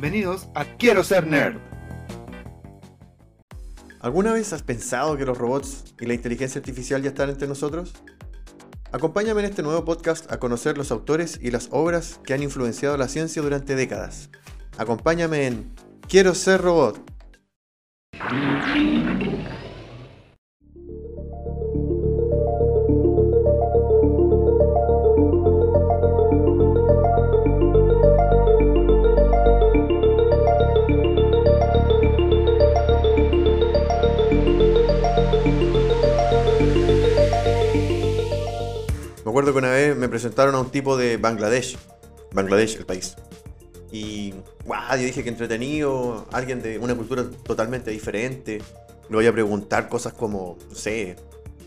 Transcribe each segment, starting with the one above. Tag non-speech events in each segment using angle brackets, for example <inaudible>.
Bienvenidos a Quiero ser nerd. ¿Alguna vez has pensado que los robots y la inteligencia artificial ya están entre nosotros? Acompáñame en este nuevo podcast a conocer los autores y las obras que han influenciado la ciencia durante décadas. Acompáñame en Quiero ser robot. Acuerdo que una vez me presentaron a un tipo de Bangladesh. Bangladesh, el país. Y, guau, yo dije que entretenido, alguien de una cultura totalmente diferente. Le voy a preguntar cosas como, no sé,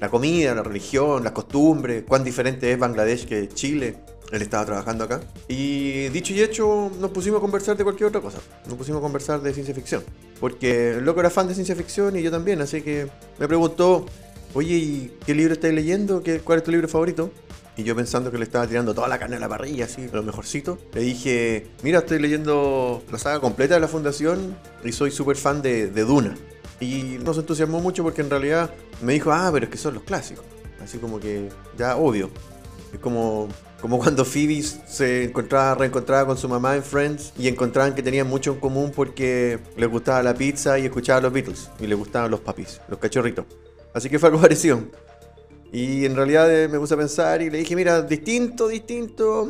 la comida, la religión, las costumbres, cuán diferente es Bangladesh que Chile. Él estaba trabajando acá. Y dicho y hecho, nos pusimos a conversar de cualquier otra cosa. Nos pusimos a conversar de ciencia ficción. Porque el loco era fan de ciencia ficción y yo también. Así que me preguntó, oye, ¿y qué libro estáis leyendo? ¿Qué, ¿Cuál es tu libro favorito? Y yo pensando que le estaba tirando toda la carne a la parrilla, así, lo mejorcito. Le dije, mira, estoy leyendo la saga completa de la Fundación y soy súper fan de, de Duna. Y nos entusiasmó mucho porque en realidad me dijo, ah, pero es que son los clásicos. Así como que ya obvio. Es como, como cuando Phoebe se encontraba, reencontraba con su mamá en Friends y encontraban que tenían mucho en común porque les gustaba la pizza y escuchaban los Beatles. Y les gustaban los papis, los cachorritos. Así que fue algo <laughs> parecido. Y en realidad eh, me puse a pensar y le dije, mira, distinto, distinto.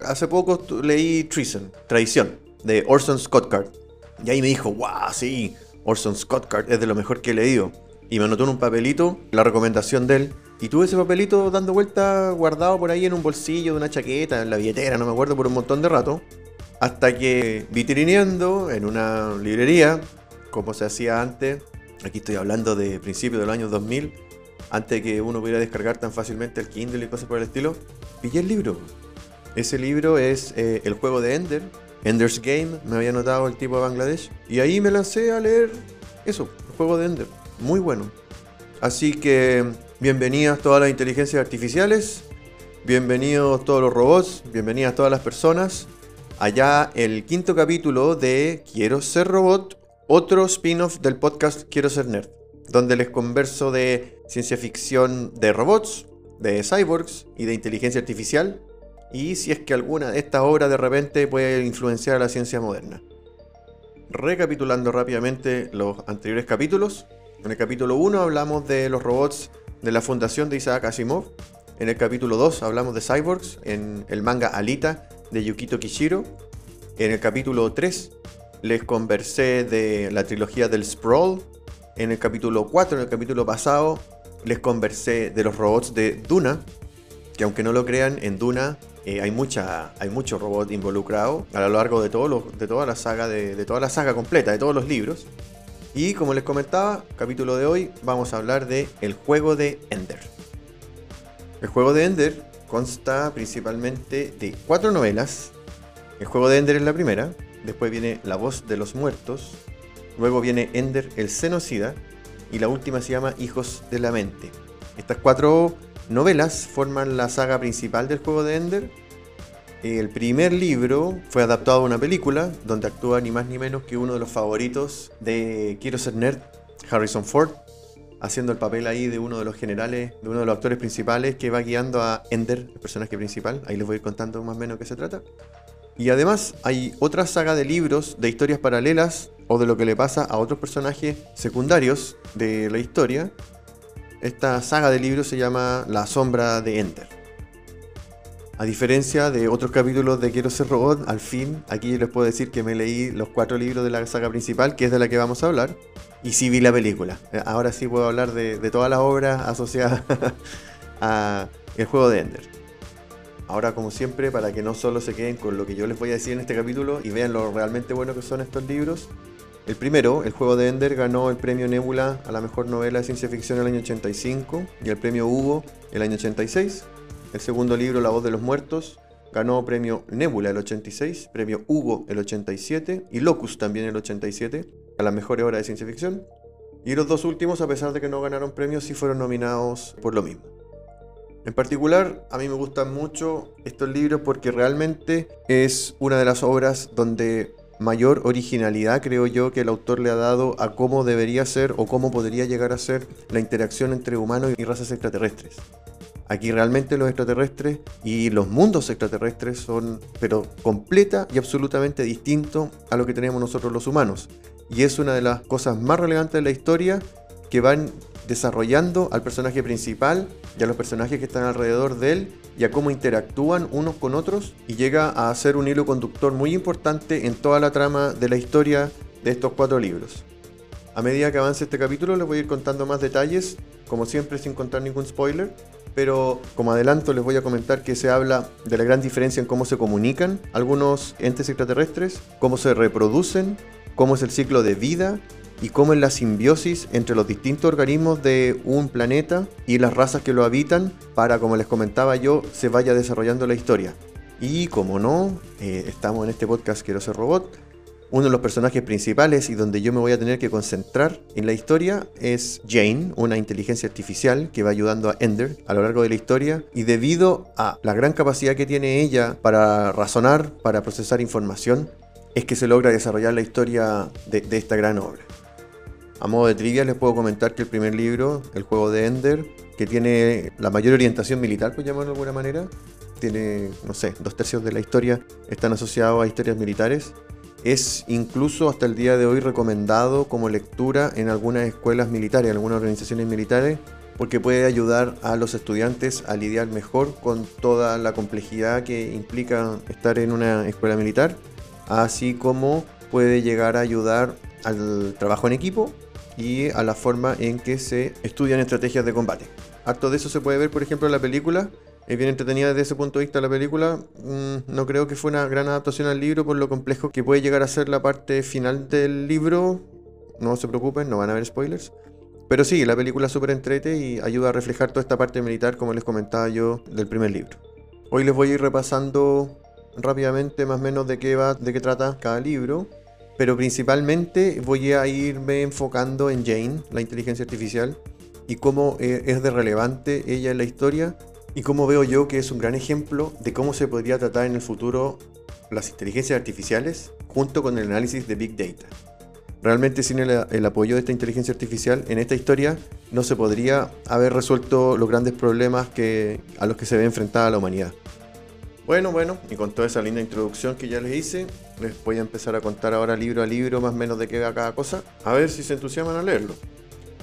Hace poco leí Treason, Tradición, de Orson Scott Card. Y ahí me dijo, wow, sí, Orson Scott Card es de lo mejor que he leído. Y me anotó en un papelito la recomendación de él. Y tuve ese papelito dando vuelta, guardado por ahí en un bolsillo de una chaqueta, en la billetera, no me acuerdo, por un montón de rato. Hasta que vitrineando en una librería, como se hacía antes, aquí estoy hablando de principios del año 2000, antes de que uno pudiera descargar tan fácilmente el Kindle y cosas por el estilo, pillé el libro. Ese libro es eh, El juego de Ender, Ender's Game, me había notado el tipo de Bangladesh. Y ahí me lancé a leer eso, el juego de Ender. Muy bueno. Así que bienvenidas todas las inteligencias artificiales, bienvenidos todos los robots, bienvenidas todas las personas. Allá el quinto capítulo de Quiero ser robot, otro spin-off del podcast Quiero ser nerd, donde les converso de ciencia ficción de robots, de cyborgs y de inteligencia artificial, y si es que alguna de estas obras de repente puede influenciar a la ciencia moderna. Recapitulando rápidamente los anteriores capítulos, en el capítulo 1 hablamos de los robots de la fundación de Isaac Asimov, en el capítulo 2 hablamos de cyborgs en el manga Alita de Yukito Kishiro, en el capítulo 3 les conversé de la trilogía del Sprawl, en el capítulo 4, en el capítulo pasado, les conversé de los robots de Duna, que aunque no lo crean, en Duna eh, hay, mucha, hay mucho robot involucrado a lo largo de, todo lo- de toda la saga, de, de toda la saga completa, de todos los libros. Y como les comentaba, capítulo de hoy, vamos a hablar de El juego de Ender. El juego de Ender consta principalmente de cuatro novelas. El juego de Ender es la primera, después viene La voz de los muertos, luego viene Ender el genocida y la última se llama Hijos de la mente. Estas cuatro novelas forman la saga principal del juego de Ender. El primer libro fue adaptado a una película donde actúa ni más ni menos que uno de los favoritos de Quiero ser nerd, Harrison Ford, haciendo el papel ahí de uno de los generales, de uno de los actores principales que va guiando a Ender, el personaje principal. Ahí les voy contando más o menos de qué se trata. Y además hay otra saga de libros de historias paralelas o de lo que le pasa a otros personajes secundarios de la historia. Esta saga de libros se llama La sombra de Ender. A diferencia de otros capítulos de Quiero ser robot, al fin aquí les puedo decir que me leí los cuatro libros de la saga principal, que es de la que vamos a hablar, y sí vi la película. Eh, Ahora sí puedo hablar de, de todas las obras asociadas <laughs> a el juego de Ender. Ahora, como siempre, para que no solo se queden con lo que yo les voy a decir en este capítulo y vean lo realmente bueno que son estos libros, el primero, el juego de Ender, ganó el premio Nebula a la mejor novela de ciencia ficción el año 85 y el premio Hugo el año 86. El segundo libro, La voz de los muertos, ganó premio Nebula el 86, premio Hugo el 87 y Locus también el 87 a las mejores obras de ciencia ficción. Y los dos últimos, a pesar de que no ganaron premios, sí fueron nominados por lo mismo. En particular, a mí me gustan mucho estos libros porque realmente es una de las obras donde mayor originalidad, creo yo, que el autor le ha dado a cómo debería ser o cómo podría llegar a ser la interacción entre humanos y razas extraterrestres. Aquí realmente los extraterrestres y los mundos extraterrestres son, pero completa y absolutamente distintos a lo que tenemos nosotros los humanos. Y es una de las cosas más relevantes de la historia que van desarrollando al personaje principal y a los personajes que están alrededor de él y a cómo interactúan unos con otros y llega a ser un hilo conductor muy importante en toda la trama de la historia de estos cuatro libros. A medida que avance este capítulo les voy a ir contando más detalles, como siempre sin contar ningún spoiler, pero como adelanto les voy a comentar que se habla de la gran diferencia en cómo se comunican algunos entes extraterrestres, cómo se reproducen, cómo es el ciclo de vida y cómo es la simbiosis entre los distintos organismos de un planeta y las razas que lo habitan para, como les comentaba yo, se vaya desarrollando la historia. Y como no, eh, estamos en este podcast Quiero ser robot, uno de los personajes principales y donde yo me voy a tener que concentrar en la historia es Jane, una inteligencia artificial que va ayudando a Ender a lo largo de la historia y debido a la gran capacidad que tiene ella para razonar, para procesar información, es que se logra desarrollar la historia de, de esta gran obra. A modo de trivia les puedo comentar que el primer libro, El juego de Ender, que tiene la mayor orientación militar, por llamarlo de alguna manera, tiene, no sé, dos tercios de la historia están asociados a historias militares. Es incluso hasta el día de hoy recomendado como lectura en algunas escuelas militares, en algunas organizaciones militares, porque puede ayudar a los estudiantes a lidiar mejor con toda la complejidad que implica estar en una escuela militar, así como puede llegar a ayudar al trabajo en equipo y a la forma en que se estudian estrategias de combate. Harto de eso se puede ver, por ejemplo, en la película es bien entretenida desde ese punto de vista la película. Mm, no creo que fue una gran adaptación al libro por lo complejo que puede llegar a ser la parte final del libro. No se preocupen, no van a haber spoilers. Pero sí, la película es súper entrete y ayuda a reflejar toda esta parte militar, como les comentaba yo, del primer libro. Hoy les voy a ir repasando rápidamente más o menos de qué va, de qué trata cada libro. Pero principalmente voy a irme enfocando en Jane, la inteligencia artificial, y cómo eh, es de relevante ella en la historia y cómo veo yo que es un gran ejemplo de cómo se podría tratar en el futuro las inteligencias artificiales junto con el análisis de Big Data. Realmente sin el, apoyo de esta inteligencia artificial en esta historia no se podría haber resuelto los grandes problemas que, a los que se ve enfrentada la humanidad. Bueno, bueno, y con toda esa linda introducción que ya les hice, les voy a empezar a contar ahora libro a libro más o menos de qué va cada cosa, a ver si se entusiasman a leerlo.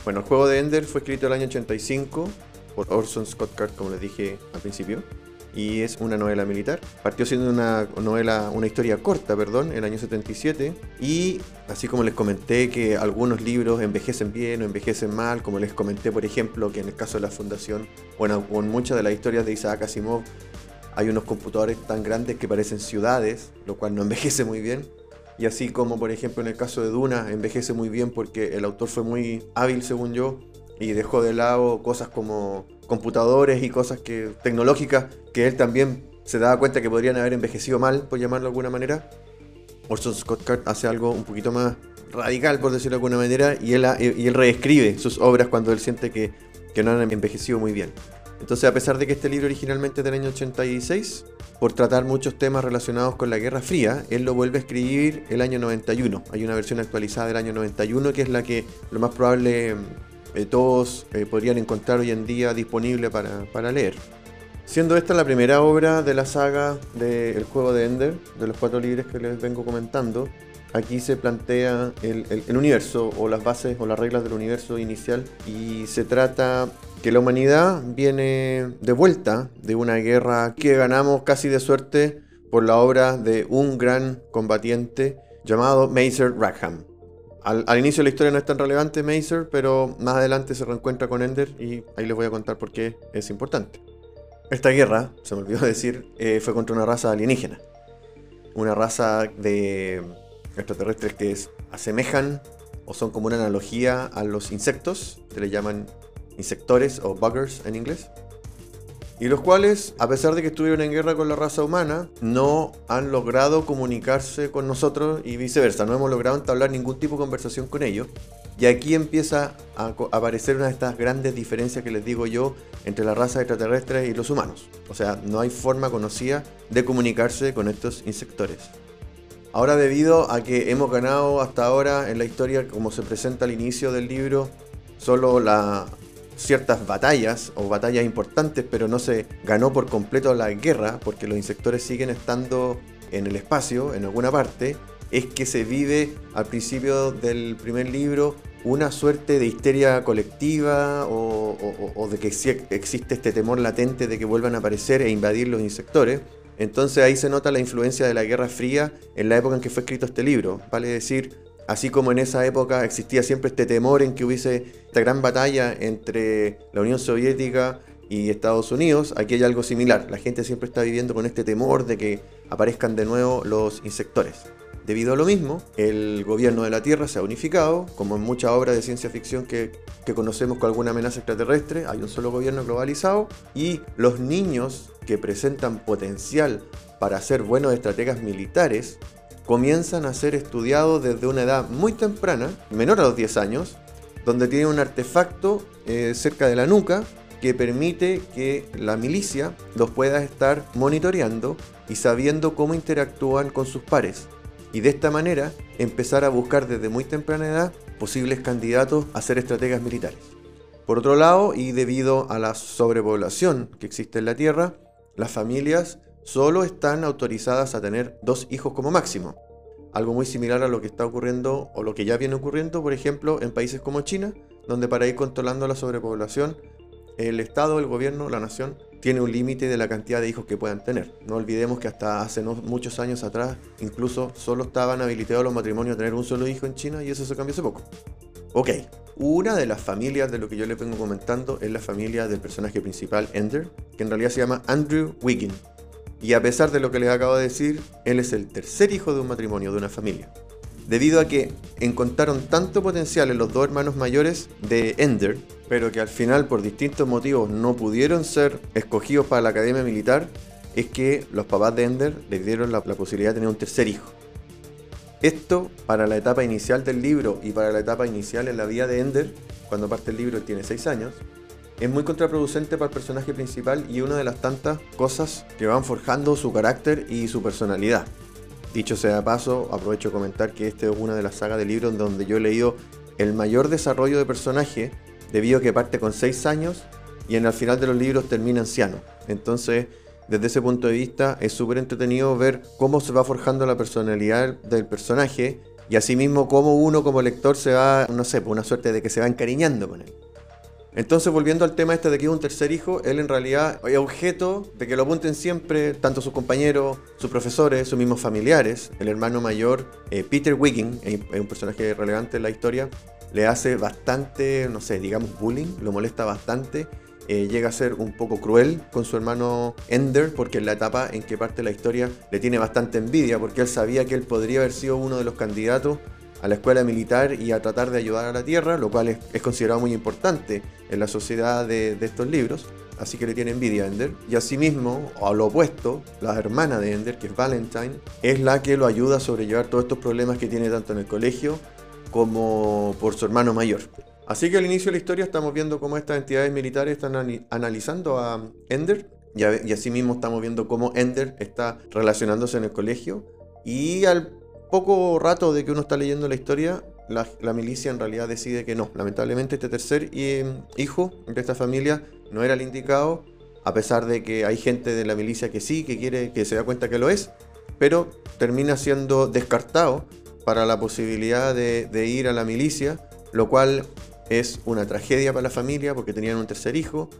Bueno, el juego de Ender fue escrito el año 85 por Orson Scott Card, como les dije al principio, y es una novela militar. Partió siendo una novela, una historia corta, perdón, el año 77, y así como les comenté que algunos libros envejecen bien o envejecen mal, como les comenté, por ejemplo, que en el caso de la Fundación, bueno, con muchas de las historias de Isaac Asimov, hay unos computadores tan grandes que parecen ciudades, lo cual no <laughs> envejece muy bien. Y así como, por ejemplo, en el caso de Duna, envejece muy bien porque el autor fue muy hábil, según yo, y dejó de lado cosas como computadores y cosas que, tecnológicas que él también se daba cuenta que podrían haber envejecido mal, por llamarlo de alguna manera. Orson Scott Card hace algo un poquito más radical, por decirlo de alguna manera, y él, y él reescribe sus obras cuando él siente que, que no han envejecido muy bien. Entonces, a pesar de que este libro originalmente es del año 86, por tratar muchos temas relacionados con la Guerra Fría, él lo vuelve a escribir el año 91. Hay una versión actualizada del año 91 que es la que lo más probable eh, todos eh, podrían encontrar hoy en día disponible para, leer. Siendo esta la primera obra de la saga del juego de Ender, de los cuatro libros que les vengo comentando, aquí se plantea el, el, universo o las bases o las reglas del universo inicial y se trata que la humanidad viene de vuelta de una guerra que ganamos casi de suerte por la obra de un gran combatiente llamado Mazer Rackham. Al, inicio de la historia no es tan relevante Mazer, pero más adelante se reencuentra con Ender y ahí les voy a contar por qué es importante. Esta guerra, se me olvidó decir, eh, fue contra una raza alienígena. Una raza de extraterrestres que asemejan o son como una analogía a los insectos, se le llaman insectores o buggers en inglés y los cuales, a pesar de que estuvieron en guerra con la raza humana, no han logrado comunicarse con nosotros y viceversa, no hemos logrado entablar ningún tipo de conversación con ellos. Y aquí empieza a aparecer una de estas grandes diferencias que les digo yo entre la raza extraterrestre y los humanos. O sea, no hay forma conocida de comunicarse con estos insectores. Ahora debido a que hemos ganado hasta ahora en la historia, como se presenta al inicio del libro, solo la, ciertas batallas o batallas importantes, pero no se ganó por completo la guerra, porque los insectores siguen estando en el espacio, en alguna parte, es que se vive al principio del primer libro una suerte de histeria colectiva o, de que existe este temor latente de que vuelvan a aparecer e invadir los insectores. Entonces ahí se nota la influencia de la Guerra Fría en la época en que fue escrito este libro. Vale decir, así como en esa época existía siempre este temor en que hubiese esta gran batalla entre la Unión Soviética y Estados Unidos, aquí hay algo similar. La gente siempre está viviendo con este temor de que aparezcan de nuevo los insectores. Debido a lo mismo, el gobierno de la Tierra se ha unificado, como en muchas obras de ciencia ficción que, conocemos con alguna amenaza extraterrestre, hay un solo gobierno globalizado y los niños que presentan potencial para ser buenos estrategas militares comienzan a ser estudiados desde una edad muy temprana, menor a los 10 años, donde tienen un artefacto eh, cerca de la nuca que permite que la milicia los pueda estar monitoreando y sabiendo cómo interactúan con sus pares y de esta manera empezar a buscar desde muy temprana edad posibles candidatos a ser estrategas militares. Por otro lado, y debido a la sobrepoblación que existe en la Tierra, las familias solo están autorizadas a tener dos hijos como máximo. Algo muy similar a lo que está ocurriendo o lo que ya viene ocurriendo, por ejemplo, en países como China, donde para ir controlando la sobrepoblación, el Estado, el gobierno, la nación tiene un límite de la cantidad de hijos que puedan tener. No olvidemos que hasta hace muchos años atrás incluso solo estaban habilitados los matrimonios a tener un solo hijo en China y eso se cambió hace poco. Ok, una de las familias de lo que yo le vengo comentando es la familia del personaje principal, Ender, que en realidad se llama Andrew Wiggin. Y a pesar de lo que les acabo de decir, él es el tercer hijo de un matrimonio, de una familia. Debido a que encontraron tanto potencial en los dos hermanos mayores de Ender, pero que al final por distintos motivos no pudieron ser escogidos para la academia militar, es que los papás de Ender les dieron la, posibilidad de tener un tercer hijo. Esto para la etapa inicial del libro y para la etapa inicial en la vida de Ender, cuando parte el libro él tiene 6 años, es muy contraproducente para el personaje principal y una de las tantas cosas que van forjando su carácter y su personalidad. Dicho sea de paso, aprovecho de comentar que esta es una de las sagas de libros donde yo he leído el mayor desarrollo de personaje debido a que parte con 6 años y en el final de los libros termina anciano. Entonces, desde ese punto de vista, es súper entretenido ver cómo se va forjando la personalidad del personaje y asimismo cómo uno como lector se va, no sé, por una suerte de que se va encariñando con él. Entonces, volviendo al tema este de que es un tercer hijo, él en realidad es objeto de que lo apunten siempre tanto sus compañeros, sus profesores, sus mismos familiares. El hermano mayor, eh, Peter Wiggin, es un personaje relevante en la historia, le hace bastante, no sé, digamos bullying, lo molesta bastante. Eh, llega a ser un poco cruel con su hermano Ender, porque en la etapa en que parte la historia le tiene bastante envidia, porque él sabía que él podría haber sido uno de los candidatos a la escuela militar y a tratar de ayudar a la Tierra, lo cual es, considerado muy importante en la sociedad de, estos libros. Así que le tiene envidia a Ender. Y asimismo, a lo opuesto, la hermana de Ender, que es Valentine, es la que lo ayuda a sobrellevar todos estos problemas que tiene tanto en el colegio como por su hermano mayor. Así que al inicio de la historia estamos viendo cómo estas entidades militares están analizando a Ender y, y asimismo estamos viendo cómo Ender está relacionándose en el colegio y al poco rato de que uno está leyendo la historia, la, milicia en realidad decide que no. Lamentablemente este tercer em, hijo de esta familia no era el indicado, a pesar de que hay gente de la milicia que sí, que quiere, que se da cuenta que lo es, pero termina siendo descartado para la posibilidad de, ir a la milicia, lo cual es una tragedia para la familia porque tenían un tercer hijo,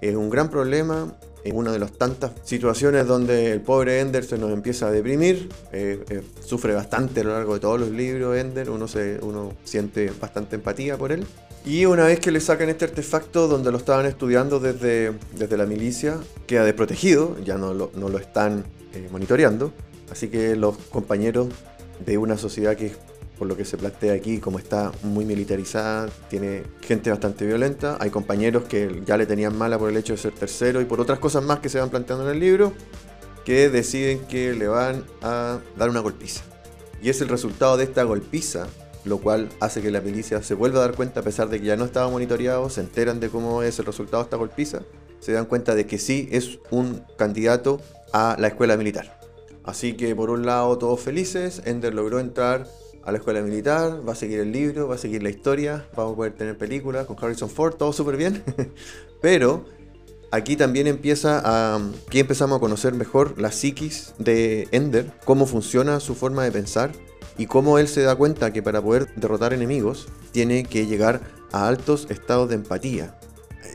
es un gran problema, es una de las tantas situaciones donde el pobre Ender se nos empieza a deprimir, eh, eh, sufre bastante a lo largo de todos los libros Ender, uno, se, uno siente bastante empatía por él. Y una vez que le sacan este artefacto donde lo estaban estudiando desde, desde la milicia, queda desprotegido, ya no lo, no lo están eh, monitoreando, así que los compañeros de una sociedad que, por lo que se plantea aquí, como está muy militarizada, tiene gente bastante violenta. Hay compañeros que ya le tenían mala por el hecho de ser tercero y por otras cosas más que se van planteando en el libro, que deciden que le van a dar una golpiza. Y es el resultado de esta golpiza lo cual hace que la milicia se vuelva a dar cuenta, a pesar de que ya no estaba monitoreado, se enteran de cómo es el resultado de esta golpiza, se dan cuenta de que sí es un candidato a la escuela militar. Así que por un lado todos felices, Ender logró entrar a la escuela militar, va a seguir el libro, va a seguir la historia, vamos a poder tener películas con Harrison Ford, todo súper bien. <laughs> Pero aquí también empieza a. Aquí empezamos a conocer mejor la psiquis de Ender, cómo funciona su forma de pensar y cómo él se da cuenta que para poder derrotar enemigos tiene que llegar a altos estados de empatía.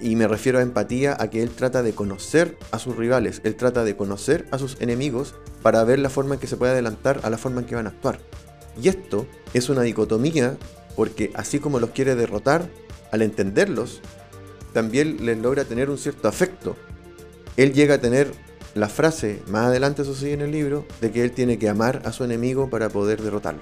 Y me refiero a empatía a que él trata de conocer a sus rivales, él trata de conocer a sus enemigos para ver la forma en que se puede adelantar a la forma en que van a actuar. Y esto es una dicotomía porque así como los quiere derrotar, al entenderlos, también les logra tener un cierto afecto. Él llega a tener la frase, más adelante eso sigue en el libro, de que él tiene que amar a su enemigo para poder derrotarlo.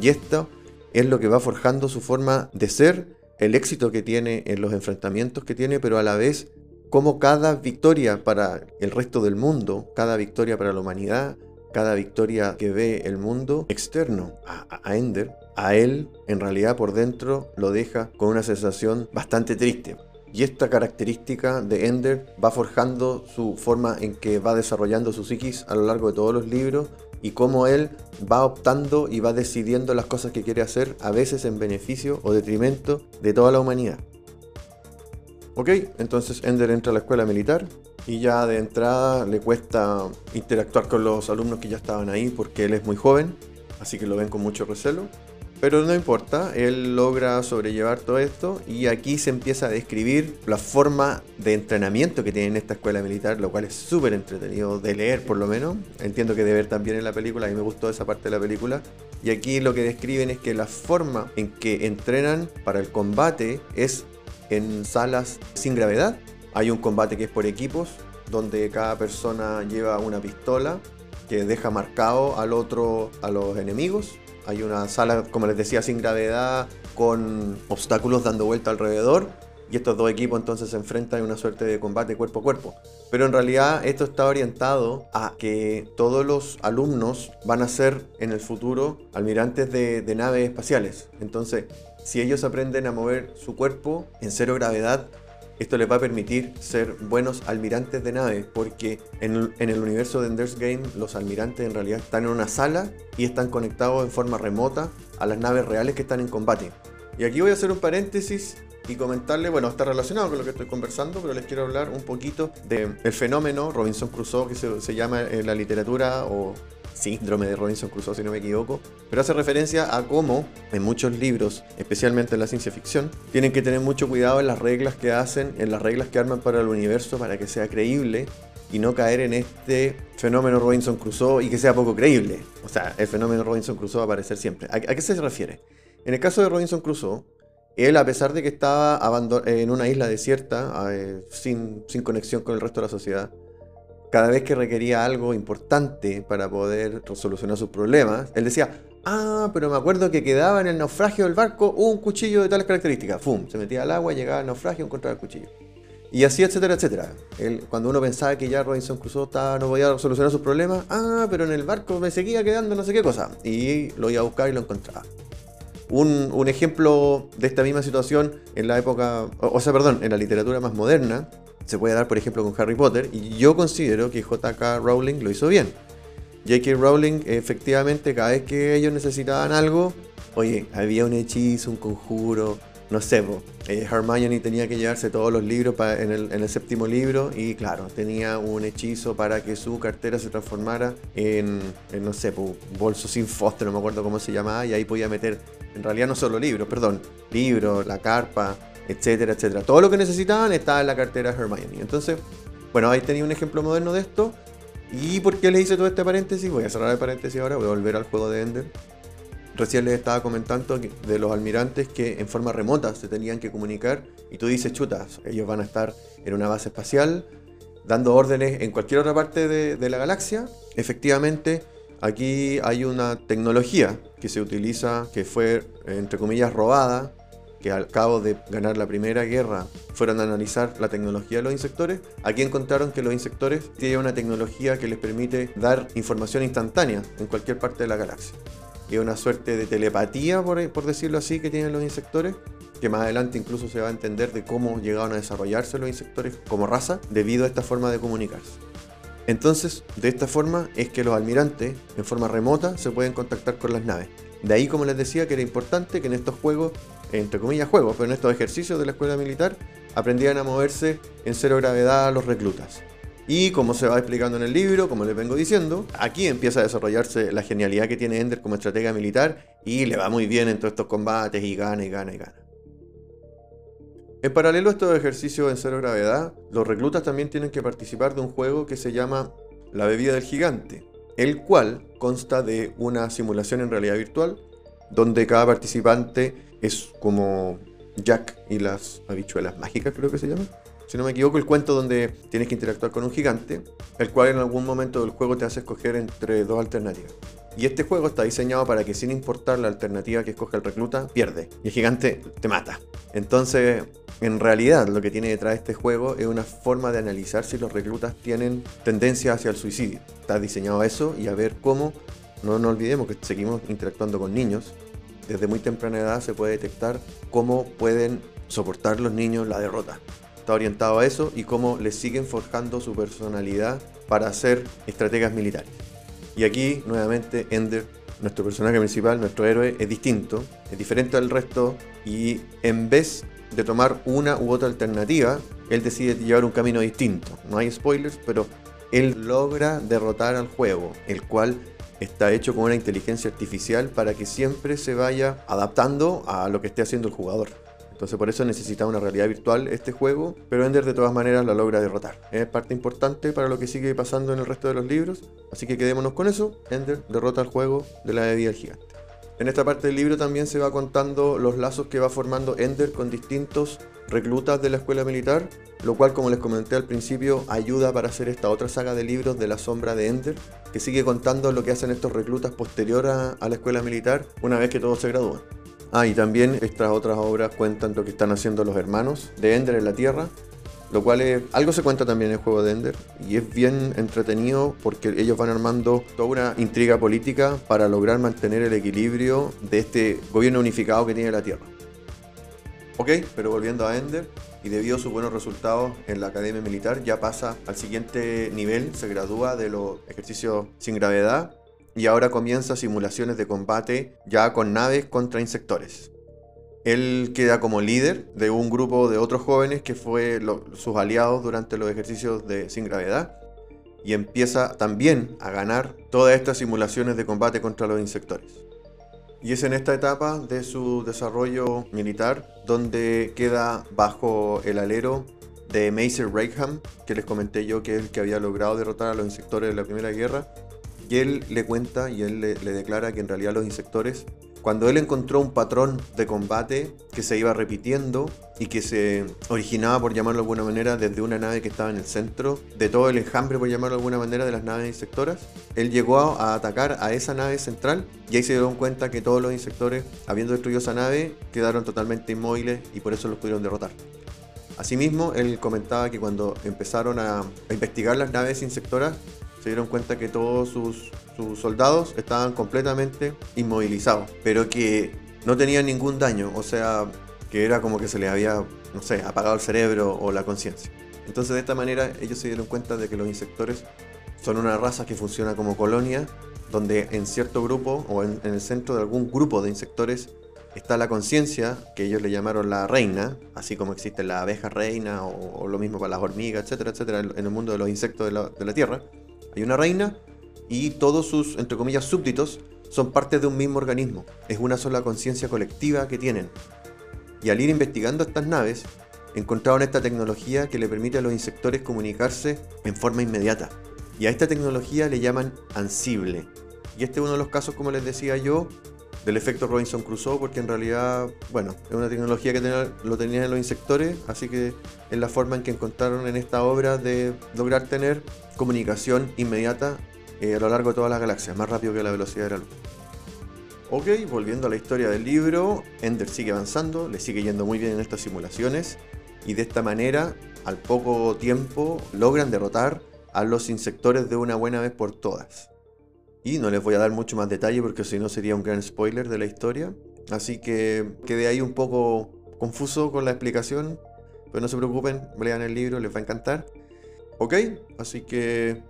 Y esto es lo que va forjando su forma de ser, el éxito que tiene en los enfrentamientos que tiene, pero a la vez como cada victoria para el resto del mundo, cada victoria para la humanidad, cada victoria que ve el mundo externo a, Ender, a él en realidad por dentro lo deja con una sensación bastante triste. Y esta característica de Ender va forjando su forma en que va desarrollando su psiquis a lo largo de todos los libros y cómo él va optando y va decidiendo las cosas que quiere hacer, a veces en beneficio o detrimento de toda la humanidad. Ok, entonces Ender entra a la escuela militar y ya de entrada le cuesta interactuar con los alumnos que ya estaban ahí porque él es muy joven, así que lo ven con mucho recelo. Pero no importa, él logra sobrellevar todo esto y aquí se empieza a describir la forma de entrenamiento que tiene en esta escuela militar, lo cual es súper entretenido de leer por lo menos. Entiendo que de ver también en la película, a mí me gustó esa parte de la película. Y aquí lo que describen es que la forma en que entrenan para el combate es en salas sin gravedad. Hay un combate que es por equipos, donde cada persona lleva una pistola que deja marcado al otro, a los enemigos hay una sala, como les decía, sin gravedad, con obstáculos dando vuelta alrededor. Y estos dos equipos entonces se enfrentan en una suerte de combate cuerpo a cuerpo. Pero en realidad esto está orientado a que todos los alumnos van a ser en el futuro almirantes de, de naves espaciales. Entonces, si ellos aprenden a mover su cuerpo en cero gravedad, esto les va a permitir ser buenos almirantes de naves, porque en, el universo de Ender's Game los almirantes en realidad están en una sala y están conectados en forma remota a las naves reales que están en combate. Y aquí voy a hacer un paréntesis y comentarle, bueno, está relacionado con lo que estoy conversando, pero les quiero hablar un poquito del fenómeno Robinson Crusoe, que se, se llama en la literatura o síndrome de Robinson Crusoe, si no me equivoco, pero hace referencia a cómo en muchos libros, especialmente en la ciencia ficción, tienen que tener mucho cuidado en las reglas que hacen, en las reglas que arman para el universo para que sea creíble y no caer en este fenómeno Robinson Crusoe y que sea poco creíble. O sea, el fenómeno Robinson Crusoe va a aparecer siempre. ¿A, qué se refiere? En el caso de Robinson Crusoe, él, a pesar de que estaba en una isla desierta, eh, sin, sin conexión con el resto de la sociedad, cada vez que requería algo importante para poder solucionar sus problemas, él decía, ah, pero me acuerdo que quedaba en el naufragio del barco un cuchillo de tales características. ¡Fum! Se metía al agua, llegaba al naufragio, encontraba el cuchillo. Y así, etcétera, etcétera. Cuando uno pensaba que ya Robinson Crusoe estaba, no podía solucionar sus problemas, ah, pero en el barco me seguía quedando no sé qué cosa. Y lo iba a buscar y lo encontraba. Un, un, ejemplo de esta misma situación en la época, o sea, perdón, en la literatura más moderna, se puede dar, por ejemplo, con Harry Potter, y yo considero que JK Rowling lo hizo bien. J.K. Rowling, efectivamente, cada vez que ellos necesitaban algo, oye, había un hechizo, un conjuro, no sé, eh, Hermione tenía que llevarse todos los libros en, el, séptimo libro y claro, tenía un hechizo para que su cartera se transformara en, no sé, bolso sin fósforo, no me acuerdo cómo se llamaba, y ahí podía meter, en realidad no solo libros, perdón, libros, la carpa, etcétera, etcétera. Todo lo que necesitaban estaba en la cartera de Hermione. Entonces, bueno, ahí tenía un ejemplo moderno de esto. ¿Y por qué les hice todo este paréntesis? Voy a cerrar el paréntesis ahora, voy a volver al juego de Ender. Recién les estaba comentando de los almirantes que en forma remota se tenían que comunicar y tú dices, chutas, ellos van a estar en una base espacial dando órdenes en cualquier otra parte de, de la galaxia. Efectivamente, aquí hay una tecnología que se utiliza, que fue, entre comillas, robada que al cabo de ganar la primera guerra fueron a analizar la tecnología de los insectores, aquí encontraron que los insectores tienen una tecnología que les permite dar información instantánea en cualquier parte de la galaxia. Y una suerte de telepatía, por, por decirlo así, que tienen los insectores, que más adelante incluso se va a entender de cómo llegaron a desarrollarse los insectores como raza debido a esta forma de comunicarse. Entonces, de esta forma es que los almirantes, en forma remota, se pueden contactar con las naves. De ahí, como les decía, que era importante que en estos juegos, entre comillas juegos, pero en estos ejercicios de la escuela militar, aprendían a moverse en cero gravedad los reclutas. Y como se va explicando en el libro, como les vengo diciendo, aquí empieza a desarrollarse la genialidad que tiene Ender como estratega militar y le va muy bien en todos estos combates y gana y gana y gana. En paralelo a estos ejercicios en cero gravedad, los reclutas también tienen que participar de un juego que se llama La bebida del gigante, el cual consta de una simulación en realidad virtual, donde cada participante es como Jack y las habichuelas mágicas, creo que se llama si no me equivoco, el cuento donde tienes que interactuar con un gigante, el cual en algún momento del juego te hace escoger entre dos alternativas. Y este juego está diseñado para que sin importar la alternativa que escoge el recluta, pierde. Y el gigante te mata. Entonces, en realidad lo que tiene detrás de este juego es una forma de analizar si los reclutas tienen tendencia hacia el suicidio. Está diseñado eso y a ver cómo, no nos olvidemos que seguimos interactuando con niños. Desde muy temprana edad se puede detectar cómo pueden soportar los niños la derrota está orientado a eso y cómo le siguen forjando su personalidad para ser estrategas militares. Y aquí, nuevamente, Ender, nuestro personaje principal, nuestro héroe, es distinto, es diferente al resto y en vez de tomar una u otra alternativa, él decide llevar un camino distinto. No hay spoilers, pero él logra derrotar al juego, el cual está hecho con una inteligencia artificial para que siempre se vaya adaptando a lo que esté haciendo el jugador. Entonces por eso necesita una realidad virtual este juego, pero Ender de todas maneras la logra derrotar. Es parte importante para lo que sigue pasando en el resto de los libros, así que quedémonos con eso. Ender derrota al juego de la bebida del gigante. En esta parte del libro también se va contando los lazos que va formando Ender con distintos reclutas de la escuela militar, lo cual como les comenté al principio ayuda para hacer esta otra saga de libros de la sombra de Ender, que sigue contando lo que hacen estos reclutas posterior a, a la escuela militar una vez que todos se gradúan. Ah, y también estas otras obras cuentan lo que están haciendo los hermanos de Ender en la Tierra, lo cual es, algo se cuenta también en el juego de Ender y es bien entretenido porque ellos van armando toda una intriga política para lograr mantener el equilibrio de este gobierno unificado que tiene la Tierra. Ok, pero volviendo a Ender, y debido a sus buenos resultados en la academia militar, ya pasa al siguiente nivel, se gradúa de los ejercicios sin gravedad y ahora comienza simulaciones de combate ya con naves contra insectores. Él queda como líder de un grupo de otros jóvenes que fue sus aliados durante los ejercicios de sin gravedad y empieza también a ganar todas estas simulaciones de combate contra los insectores. Y es en esta etapa de su desarrollo militar donde queda bajo el alero de Macer Rakeham, que les comenté yo que es el que había logrado derrotar a los insectores de la Primera Guerra, y él le cuenta y él le, declara que en realidad los insectores, cuando él encontró un patrón de combate que se iba repitiendo y que se originaba, por llamarlo de alguna manera, desde una nave que estaba en el centro de todo el enjambre, por llamarlo de alguna manera, de las naves insectoras, él llegó a, atacar a esa nave central y ahí se dieron cuenta que todos los insectores, habiendo destruido esa nave, quedaron totalmente inmóviles y por eso los pudieron derrotar. Asimismo, él comentaba que cuando empezaron a, investigar las naves insectoras, se dieron cuenta que todos sus, soldados estaban completamente inmovilizados, pero que no tenían ningún daño, o sea, que era como que se les había, no sé, apagado el cerebro o la conciencia. Entonces de esta manera ellos se dieron cuenta de que los insectores son una raza que funciona como colonia, donde en cierto grupo o en, el centro de algún grupo de insectores está la conciencia, que ellos le llamaron la reina, así como existe la abeja reina o, lo mismo para las hormigas, etcétera, etcétera, en el mundo de los insectos de la, Tierra. Hay una reina y todos sus, entre comillas, súbditos son parte de un mismo organismo. Es una sola conciencia colectiva que tienen. Y al ir investigando estas naves, encontraron esta tecnología que le permite a los insectores comunicarse en forma inmediata. Y a esta tecnología le llaman ansible. Y este es uno de los casos, como les decía yo, del efecto Robinson Crusoe, porque en realidad, bueno, es una tecnología que lo tenían los insectores, así que es la forma en que encontraron en esta obra de lograr tener comunicación inmediata eh, a lo largo de todas las galaxias, más rápido que la velocidad de la luz. Ok, volviendo a la historia del libro, Ender sigue avanzando, le sigue yendo muy bien en estas simulaciones y de esta manera, al poco tiempo, logran derrotar a los insectores de una buena vez por todas. Y no les voy a dar mucho más detalle porque si no sería un gran spoiler de la historia. Así que quedé ahí un poco confuso con la explicación. Pero no se preocupen, lean el libro, les va a encantar. Ok, así que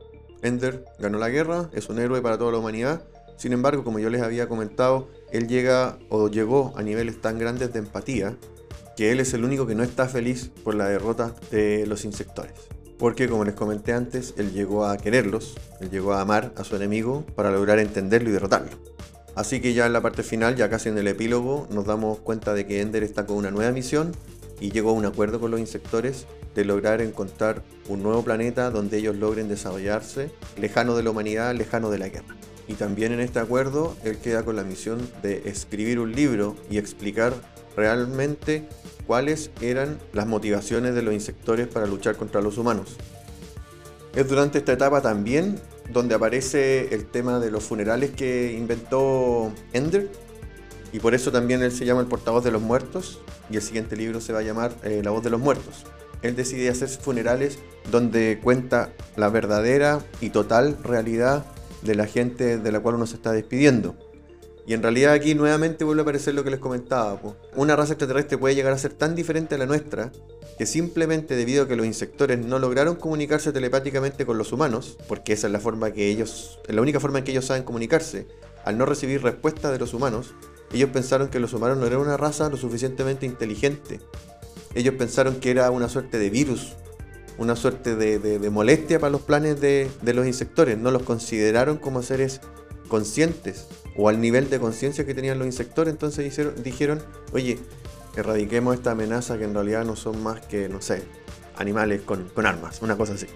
Ender ganó la guerra, es un héroe para toda la humanidad. Sin embargo, como yo les había comentado, él llega o llegó a niveles tan grandes de empatía que él es el único que no está feliz por la derrota de los insectores. Porque como les comenté antes, él llegó a quererlos, él llegó a amar a su enemigo para lograr entenderlo y derrotarlo. Así que ya en la parte final, ya casi en el epílogo, nos damos cuenta de que Ender está con una nueva misión y llegó a un acuerdo con los insectores de lograr encontrar un nuevo planeta donde ellos logren desarrollarse, lejano de la humanidad, lejano de la guerra. Y también en este acuerdo él queda con la misión de escribir un libro y explicar realmente cuáles eran las motivaciones de los insectores para luchar contra los humanos. Es durante esta etapa también donde aparece el tema de los funerales que inventó Ender. Y por eso también él se llama el portavoz de los muertos. Y el siguiente libro se va a llamar eh, La voz de los muertos. Él decide hacer funerales donde cuenta la verdadera y total realidad de la gente de la cual uno se está despidiendo. Y en realidad aquí nuevamente vuelve a aparecer lo que les comentaba. Una raza extraterrestre puede llegar a ser tan diferente a la nuestra que simplemente debido a que los insectores no lograron comunicarse telepáticamente con los humanos, porque esa es la forma que ellos, la única forma en que ellos saben comunicarse, al no recibir respuesta de los humanos, ellos pensaron que los humanos no eran una raza lo suficientemente inteligente. Ellos pensaron que era una suerte de virus, una suerte de, molestia para los planes de, de los insectores. No los consideraron como seres conscientes o al nivel de conciencia que tenían los insectores, entonces dijeron, oye, erradiquemos esta amenaza que en realidad no son más que, no sé, animales con, con armas, una cosa así.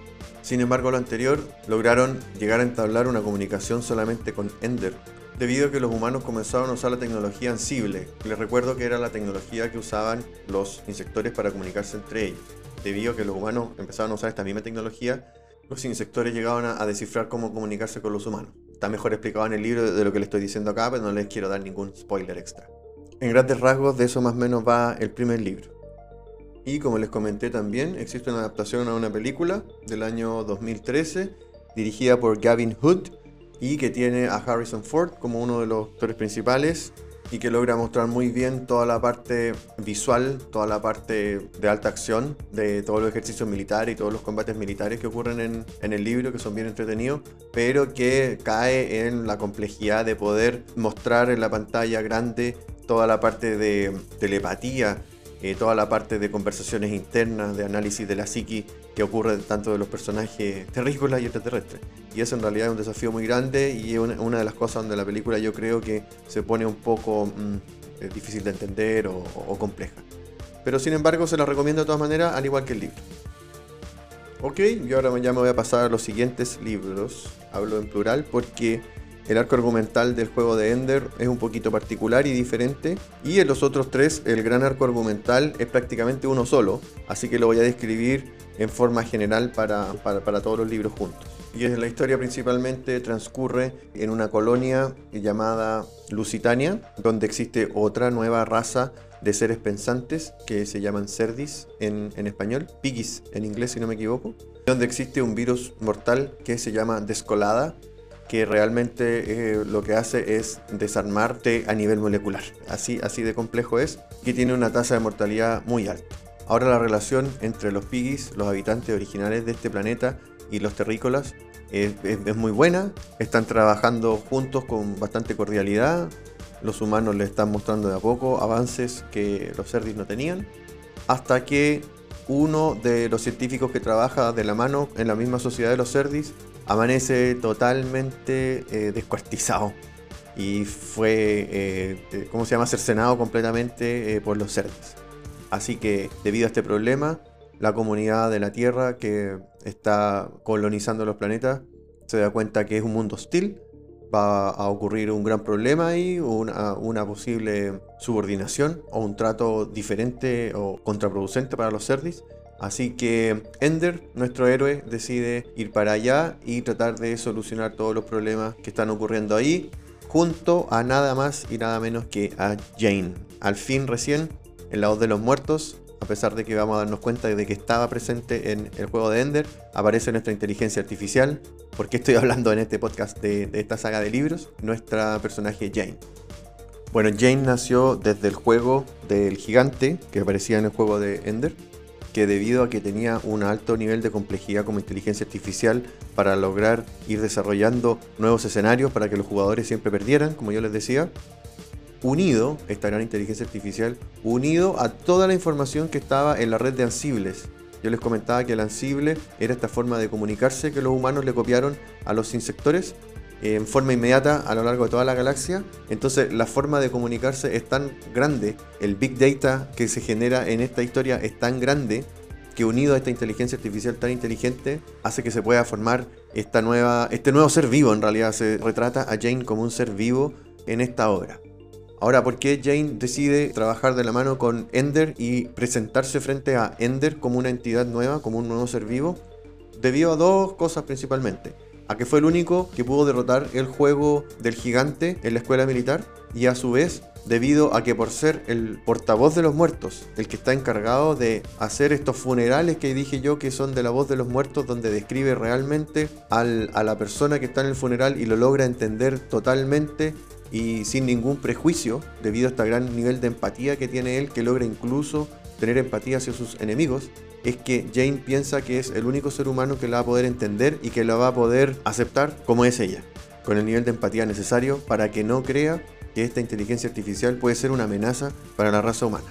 Sin embargo, lo anterior lograron llegar a entablar una comunicación solamente con Ender, debido a que los humanos comenzaron a usar la tecnología ansible. Les recuerdo que era la tecnología que usaban los insectores para comunicarse entre ellos. Debido a que los humanos empezaron a usar esta misma tecnología, los insectores llegaban a descifrar cómo comunicarse con los humanos. Está mejor explicado en el libro de lo que le estoy diciendo acá, pero no les quiero dar ningún spoiler extra. En grandes rasgos de eso más o menos va el primer libro. Y como les comenté también, existe una adaptación a una película del año 2013 dirigida por Gavin Hood y que tiene a Harrison Ford como uno de los actores principales y que logra mostrar muy bien toda la parte visual, toda la parte de alta acción de todos los ejercicios militares y todos los combates militares que ocurren en, el libro, que son bien entretenidos, pero que cae en la complejidad de poder mostrar en la pantalla grande toda la parte de telepatía, eh, toda la parte de conversaciones internas, de análisis de la psiqui que ocurre tanto de los personajes terrícolas y extraterrestres. Y eso en realidad es un desafío muy grande y es una, de las cosas donde la película yo creo que se pone un poco mm, eh, difícil de entender o, o, compleja. Pero sin embargo se la recomiendo de todas maneras, al igual que el libro. Ok, y ahora ya me voy a pasar a los siguientes libros. Hablo en plural porque el arco argumental del juego de Ender es un poquito particular y diferente. Y en los otros tres, el gran arco argumental es prácticamente uno solo. Así que lo voy a describir en forma general para, todos los libros juntos. Y la historia principalmente transcurre en una colonia llamada Lusitania, donde existe otra nueva raza de seres pensantes que se llaman Cerdis en, en español, Pigis en inglés si no me equivoco, donde existe un virus mortal que se llama Descolada, que realmente eh, lo que hace es desarmarte a nivel molecular. Así, así de complejo es, que tiene una tasa de mortalidad muy alta. Ahora la relación entre los piggies, los habitantes originales de este planeta, y los terrícolas es, muy buena. Están trabajando juntos con bastante cordialidad. Los humanos le están mostrando de a poco avances que los cerdis no tenían. Hasta que uno de los científicos que trabaja de la mano en la misma sociedad de los cerdis amanece totalmente eh, descuartizado y fue, eh, eh, ¿cómo se llama?, cercenado completamente por los cerdos. Así que debido a este problema, la comunidad de la Tierra que está colonizando los planetas se da cuenta que es un mundo hostil, va a ocurrir un gran problema y una, una posible subordinación o un trato diferente o contraproducente para los cerdis Así que Ender, nuestro héroe, decide ir para allá y tratar de solucionar todos los problemas que están ocurriendo ahí, junto a nada más y nada menos que a Jane. Al fin recién, en la voz de los muertos, a pesar de que vamos a darnos cuenta de que estaba presente en el juego de Ender, aparece nuestra inteligencia artificial. porque estoy <laughs> hablando en este podcast de, de esta saga de libros? Nuestra personaje Jane. Bueno, Jane nació desde el juego del gigante que aparecía en el juego de Ender que debido a que tenía un alto nivel de complejidad como inteligencia artificial para lograr ir desarrollando nuevos escenarios para que los jugadores siempre perdieran, como yo les decía, unido, esta gran inteligencia artificial, unido a toda la información que estaba en la red de ansibles. Yo les comentaba que el ansible era esta forma de comunicarse que los humanos le copiaron a los insectores en forma inmediata a lo largo de toda la galaxia. Entonces la forma de comunicarse es tan grande, el big data que se genera en esta historia es tan grande que unido a esta inteligencia artificial tan inteligente hace que se pueda formar esta nueva, este nuevo ser vivo. En realidad se retrata a Jane como un ser vivo en esta obra. Ahora, ¿por qué Jane decide trabajar de la mano con Ender y presentarse frente a Ender como una entidad nueva, como un nuevo ser vivo? Debido a dos cosas principalmente a que fue el único que pudo derrotar el juego del gigante en la escuela militar y a su vez debido a que por ser el portavoz de los muertos, el que está encargado de hacer estos funerales que dije yo que son de la voz de los muertos, donde describe realmente a la persona que está en el funeral y lo logra entender totalmente y sin ningún prejuicio, debido a este gran nivel de empatía que tiene él, que logra incluso tener empatía hacia sus enemigos, es que Jane piensa que es el único ser humano que la va a poder entender y que la va a poder aceptar como es ella, con el nivel de empatía necesario para que no crea que esta inteligencia artificial puede ser una amenaza para la raza humana.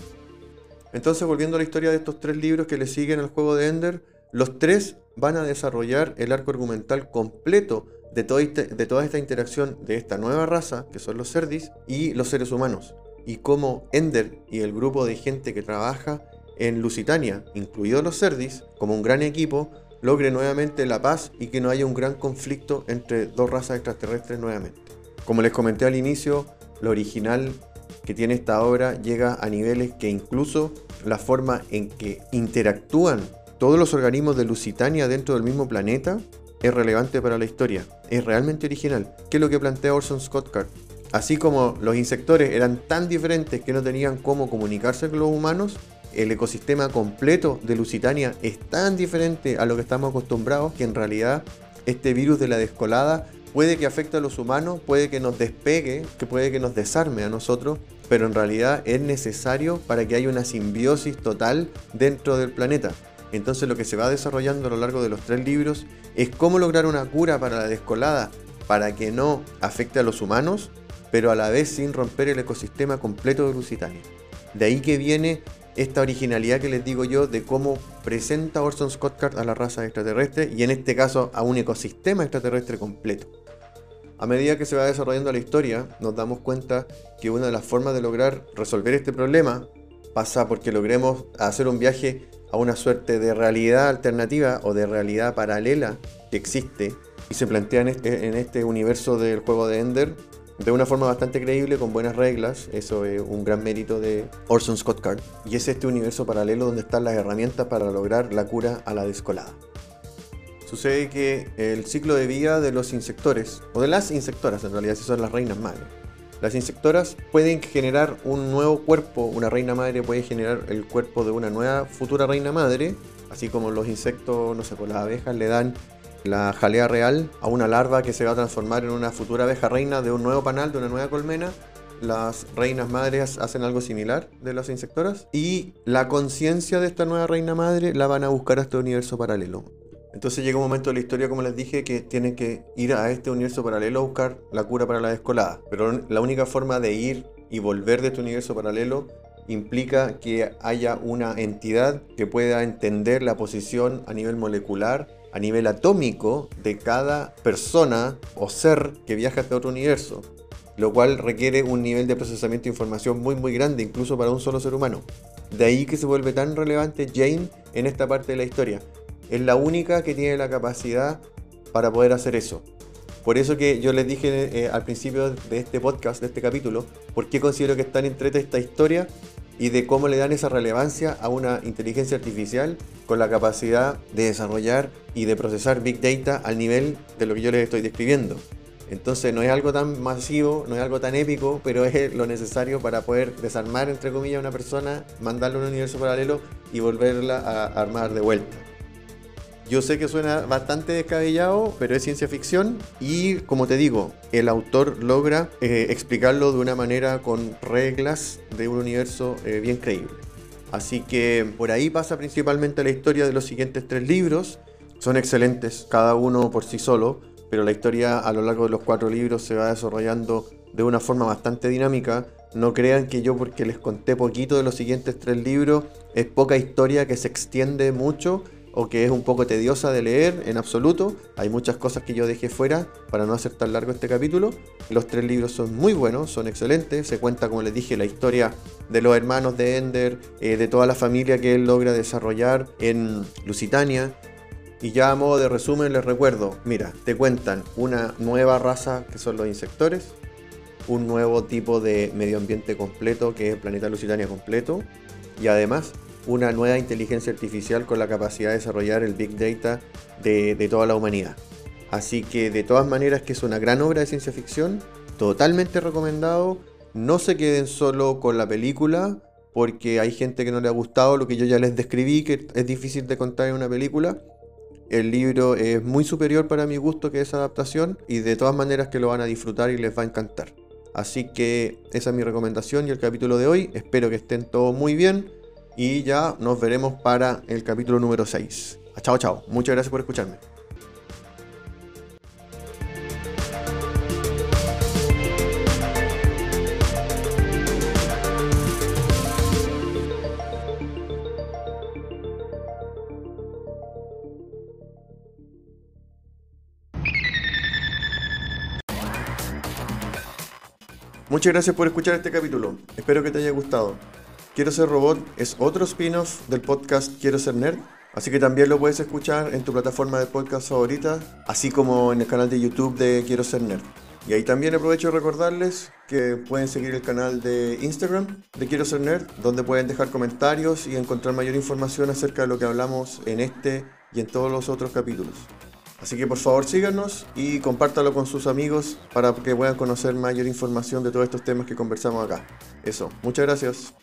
Entonces, volviendo a la historia de estos tres libros que le siguen al juego de Ender, los tres van a desarrollar el arco argumental completo de, este, de toda esta interacción de esta nueva raza, que son los Cerdis, y los seres humanos, y cómo Ender y el grupo de gente que trabaja en Lusitania, incluidos los Cerdis, como un gran equipo, logre nuevamente la paz y que no haya un gran conflicto entre dos razas extraterrestres nuevamente. Como les comenté al inicio, lo original que tiene esta obra llega a niveles que incluso la forma en que interactúan todos los organismos de Lusitania dentro del mismo planeta es relevante para la historia. Es realmente original, que es lo que plantea Orson Scott Card. Así como los insectores eran tan diferentes que no tenían cómo comunicarse con los humanos, el ecosistema completo de Lusitania es tan diferente a lo que estamos acostumbrados que en realidad este virus de la descolada puede que afecte a los humanos, puede que nos despegue, que puede que nos desarme a nosotros, pero en realidad es necesario para que haya una simbiosis total dentro del planeta. Entonces lo que se va desarrollando a lo largo de los tres libros es cómo lograr una cura para la descolada para que no afecte a los humanos, pero a la vez sin romper el ecosistema completo de Lusitania. De ahí que viene esta originalidad que les digo yo de cómo presenta Orson Scott Card a la raza extraterrestre y en este caso a un ecosistema extraterrestre completo. A medida que se va desarrollando la historia, nos damos cuenta que una de las formas de lograr resolver este problema pasa porque logremos hacer un viaje a una suerte de realidad alternativa o de realidad paralela que existe y se plantea en este, en este universo del juego de Ender de una forma bastante creíble, con buenas reglas. Eso es un gran mérito de Orson Scott Card. Y es este universo paralelo donde están las herramientas para lograr la cura a la descolada. Sucede que el ciclo de vida de los insectores, o de las insectoras en realidad, si son las reinas madres. Las insectoras pueden generar un nuevo cuerpo, una reina madre puede generar el cuerpo de una nueva futura reina madre, así como los insectos, no sé, pues las abejas le dan la jalea real a una larva que se va a transformar en una futura abeja reina de un nuevo panal, de una nueva colmena. Las reinas madres hacen algo similar de las insectoras. Y la conciencia de esta nueva reina madre la van a buscar a este universo paralelo. Entonces llega un momento de la historia, como les dije, que tienen que ir a este universo paralelo a buscar la cura para la descolada. Pero la única forma de ir y volver de este universo paralelo implica que haya una entidad que pueda entender la posición a nivel molecular a nivel atómico de cada persona o ser que viaja hasta otro universo, lo cual requiere un nivel de procesamiento de información muy muy grande, incluso para un solo ser humano. De ahí que se vuelve tan relevante Jane en esta parte de la historia. Es la única que tiene la capacidad para poder hacer eso. Por eso que yo les dije eh, al principio de este podcast, de este capítulo, por qué considero que es tan esta historia y de cómo le dan esa relevancia a una inteligencia artificial con la capacidad de desarrollar y de procesar Big Data al nivel de lo que yo les estoy describiendo. Entonces no es algo tan masivo, no es algo tan épico, pero es lo necesario para poder desarmar, entre comillas, a una persona, mandarla a un universo paralelo y volverla a armar de vuelta. Yo sé que suena bastante descabellado, pero es ciencia ficción y como te digo, el autor logra eh, explicarlo de una manera con reglas de un universo eh, bien creíble. Así que por ahí pasa principalmente la historia de los siguientes tres libros. Son excelentes, cada uno por sí solo, pero la historia a lo largo de los cuatro libros se va desarrollando de una forma bastante dinámica. No crean que yo porque les conté poquito de los siguientes tres libros es poca historia que se extiende mucho o que es un poco tediosa de leer en absoluto. Hay muchas cosas que yo dejé fuera para no hacer tan largo este capítulo. Los tres libros son muy buenos, son excelentes. Se cuenta, como les dije, la historia de los hermanos de Ender, eh, de toda la familia que él logra desarrollar en Lusitania. Y ya a modo de resumen les recuerdo, mira, te cuentan una nueva raza que son los insectores, un nuevo tipo de medio ambiente completo que es el planeta Lusitania completo, y además una nueva inteligencia artificial con la capacidad de desarrollar el Big Data de, toda la humanidad. Así que de todas maneras que es una gran obra de ciencia ficción, totalmente recomendado. No se queden solo con la película, porque hay gente que no le ha gustado lo que yo ya les describí, que es difícil de contar en una película. El libro es muy superior para mi gusto que esa adaptación y de todas maneras que lo van a disfrutar y les va a encantar. Así que esa es mi recomendación y el capítulo de hoy. Espero que estén todos muy bien y ya nos veremos para el capítulo número 6. Chao, chao. Muchas gracias por escucharme. Muchas gracias por escuchar este capítulo. Espero que te haya gustado. Quiero ser robot es otro spin-off del podcast Quiero ser nerd, así que también lo puedes escuchar en tu plataforma de podcast favorita, así como en el canal de YouTube de Quiero ser nerd. Y ahí también aprovecho de recordarles que pueden seguir el canal de Instagram de Quiero ser nerd, donde pueden dejar comentarios y encontrar mayor información acerca de lo que hablamos en este y en todos los otros capítulos. Así que por favor síganos y compártalo con sus amigos para que puedan conocer mayor información de todos estos temas que conversamos acá. Eso, muchas gracias.